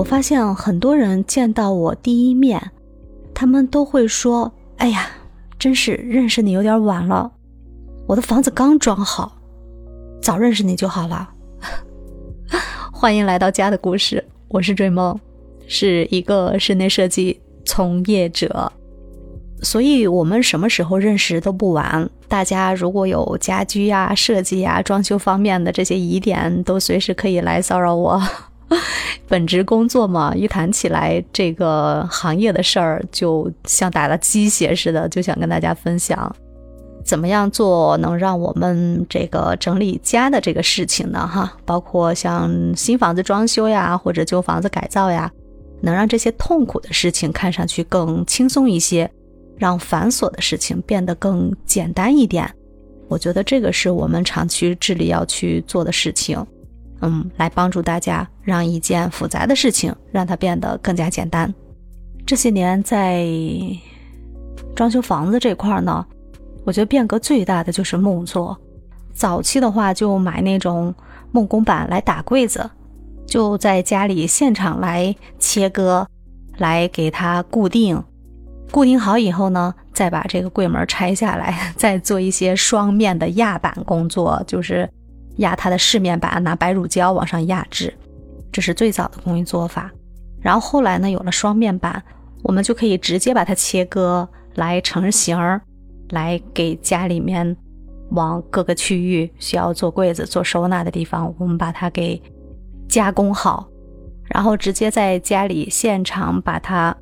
我发现很多人见到我第一面，他们都会说：“哎呀，真是认识你有点晚了，我的房子刚装好，早认识你就好了。”欢迎来到家的故事，我是追梦，是一个室内设计从业者，所以我们什么时候认识都不晚。大家如果有家居呀、设计呀、装修方面的这些疑点，都随时可以来骚扰我。本职工作嘛，一谈起来这个行业的事儿，就像打了鸡血似的，就想跟大家分享，怎么样做能让我们这个整理家的这个事情呢？哈，包括像新房子装修呀，或者旧房子改造呀，能让这些痛苦的事情看上去更轻松一些，让繁琐的事情变得更简单一点。我觉得这个是我们长期致力要去做的事情。嗯，来帮助大家，让一件复杂的事情让它变得更加简单。这些年在装修房子这块呢，我觉得变革最大的就是木作。早期的话，就买那种木工板来打柜子，就在家里现场来切割，来给它固定。固定好以后呢，再把这个柜门拆下来，再做一些双面的压板工作，就是。压它的饰面板，拿白乳胶往上压制，这是最早的工艺做法。然后后来呢，有了双面板，我们就可以直接把它切割来成型儿，来给家里面往各个区域需要做柜子、做收纳的地方，我们把它给加工好，然后直接在家里现场把它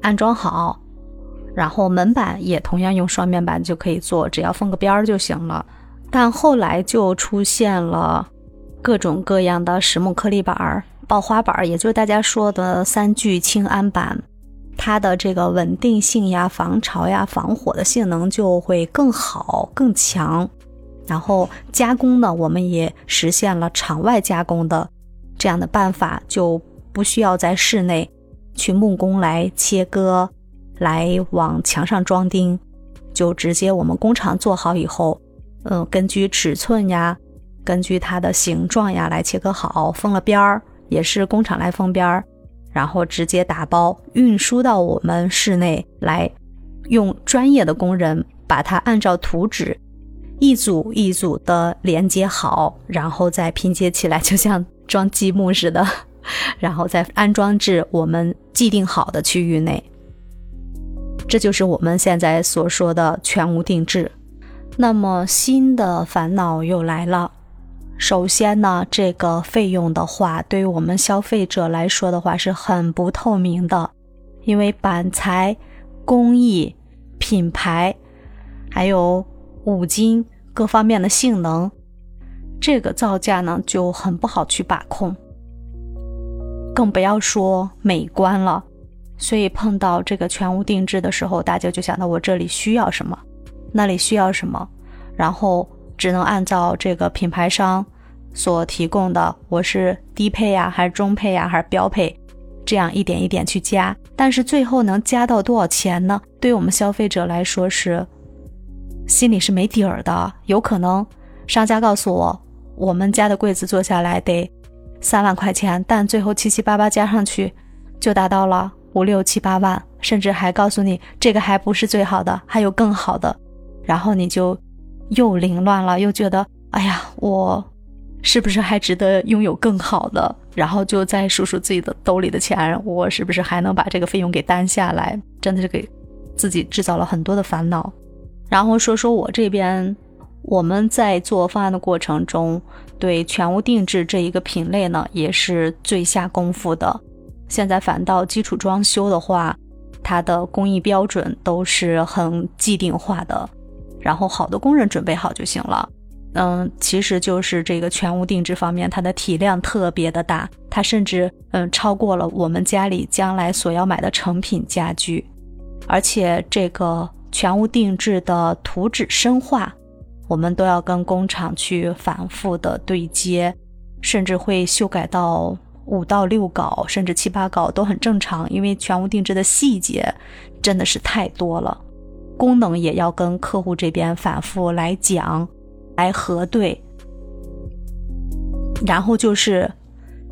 安装好。然后门板也同样用双面板就可以做，只要封个边儿就行了。但后来就出现了各种各样的实木颗粒板、爆花板，也就是大家说的三聚氰胺板，它的这个稳定性呀、防潮呀、防火的性能就会更好、更强。然后加工呢，我们也实现了场外加工的这样的办法，就不需要在室内去木工来切割、来往墙上装钉，就直接我们工厂做好以后。嗯，根据尺寸呀，根据它的形状呀来切割好，封了边儿，也是工厂来封边儿，然后直接打包运输到我们室内来，用专业的工人把它按照图纸一组一组的连接好，然后再拼接起来，就像装积木似的，然后再安装至我们既定好的区域内。这就是我们现在所说的全屋定制。那么新的烦恼又来了。首先呢，这个费用的话，对于我们消费者来说的话是很不透明的，因为板材、工艺、品牌，还有五金各方面的性能，这个造价呢就很不好去把控，更不要说美观了。所以碰到这个全屋定制的时候，大家就想到我这里需要什么。那里需要什么，然后只能按照这个品牌商所提供的，我是低配呀，还是中配呀，还是标配，这样一点一点去加。但是最后能加到多少钱呢？对我们消费者来说是心里是没底儿的。有可能商家告诉我，我们家的柜子做下来得三万块钱，但最后七七八八加上去就达到了五六七八万，甚至还告诉你这个还不是最好的，还有更好的。然后你就又凌乱了，又觉得哎呀，我是不是还值得拥有更好的？然后就再数数自己的兜里的钱，我是不是还能把这个费用给担下来？真的是给自己制造了很多的烦恼。然后说说我这边，我们在做方案的过程中，对全屋定制这一个品类呢，也是最下功夫的。现在反倒基础装修的话，它的工艺标准都是很既定化的。然后好的工人准备好就行了，嗯，其实就是这个全屋定制方面，它的体量特别的大，它甚至嗯超过了我们家里将来所要买的成品家具，而且这个全屋定制的图纸深化，我们都要跟工厂去反复的对接，甚至会修改到五到六稿，甚至七八稿都很正常，因为全屋定制的细节真的是太多了。功能也要跟客户这边反复来讲，来核对。然后就是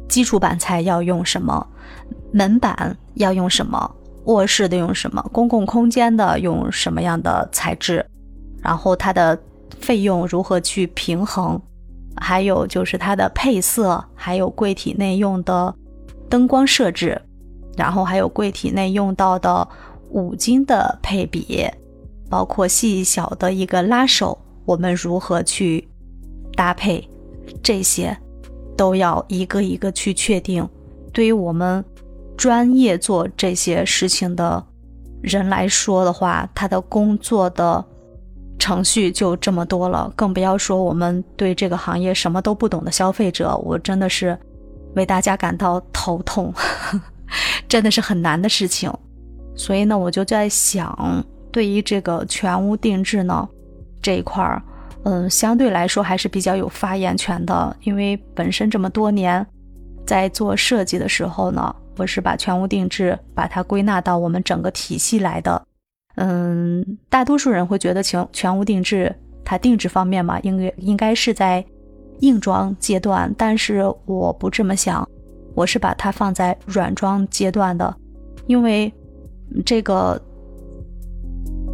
基础板材要用什么，门板要用什么，卧室的用什么，公共空间的用什么样的材质，然后它的费用如何去平衡，还有就是它的配色，还有柜体内用的灯光设置，然后还有柜体内用到的五金的配比，包括细小的一个拉手，我们如何去搭配，这些都要一个一个去确定。对于我们专业做这些事情的人来说的话，他的工作的程序就这么多了，更不要说我们对这个行业什么都不懂的消费者，我真的是为大家感到头痛，真的是很难的事情。所以呢，我就在想，对于这个全屋定制呢这一块儿，嗯，相对来说还是比较有发言权的，因为本身这么多年。在做设计的时候呢，我是把全屋定制把它归纳到我们整个体系来的。嗯，大多数人会觉得全全屋定制它定制方面嘛，应该应该是在硬装阶段，但是我不这么想，我是把它放在软装阶段的，因为这个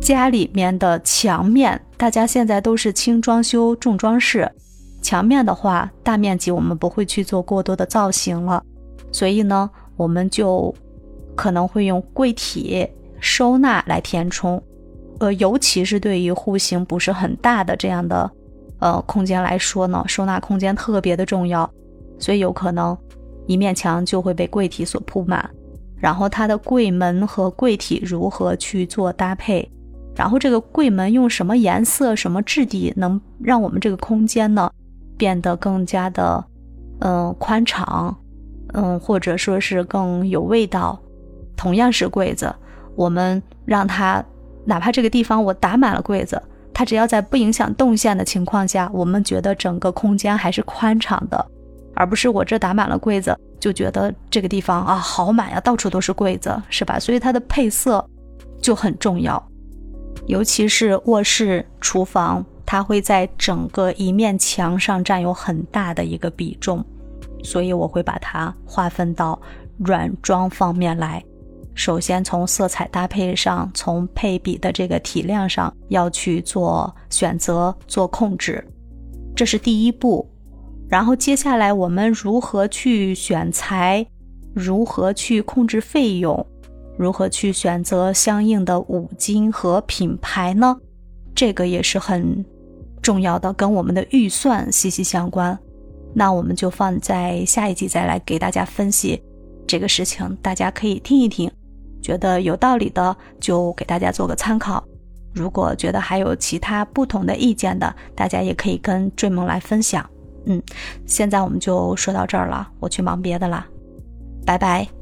家里面的墙面，大家现在都是轻装修重装饰。墙面的话，大面积我们不会去做过多的造型了，所以呢，我们就可能会用柜体收纳来填充，呃，尤其是对于户型不是很大的这样的呃空间来说呢，收纳空间特别的重要，所以有可能一面墙就会被柜体所铺满，然后它的柜门和柜体如何去做搭配，然后这个柜门用什么颜色、什么质地，能让我们这个空间呢？变得更加的，嗯，宽敞，嗯，或者说是更有味道。同样是柜子，我们让它，哪怕这个地方我打满了柜子，它只要在不影响动线的情况下，我们觉得整个空间还是宽敞的，而不是我这打满了柜子就觉得这个地方啊好满呀，到处都是柜子，是吧？所以它的配色就很重要，尤其是卧室、厨房。它会在整个一面墙上占有很大的一个比重，所以我会把它划分到软装方面来。首先从色彩搭配上，从配比的这个体量上要去做选择、做控制，这是第一步。然后接下来我们如何去选材，如何去控制费用，如何去选择相应的五金和品牌呢？这个也是很。重要的跟我们的预算息息相关，那我们就放在下一集再来给大家分析这个事情，大家可以听一听，觉得有道理的就给大家做个参考。如果觉得还有其他不同的意见的，大家也可以跟追梦来分享。嗯，现在我们就说到这儿了，我去忙别的了，拜拜。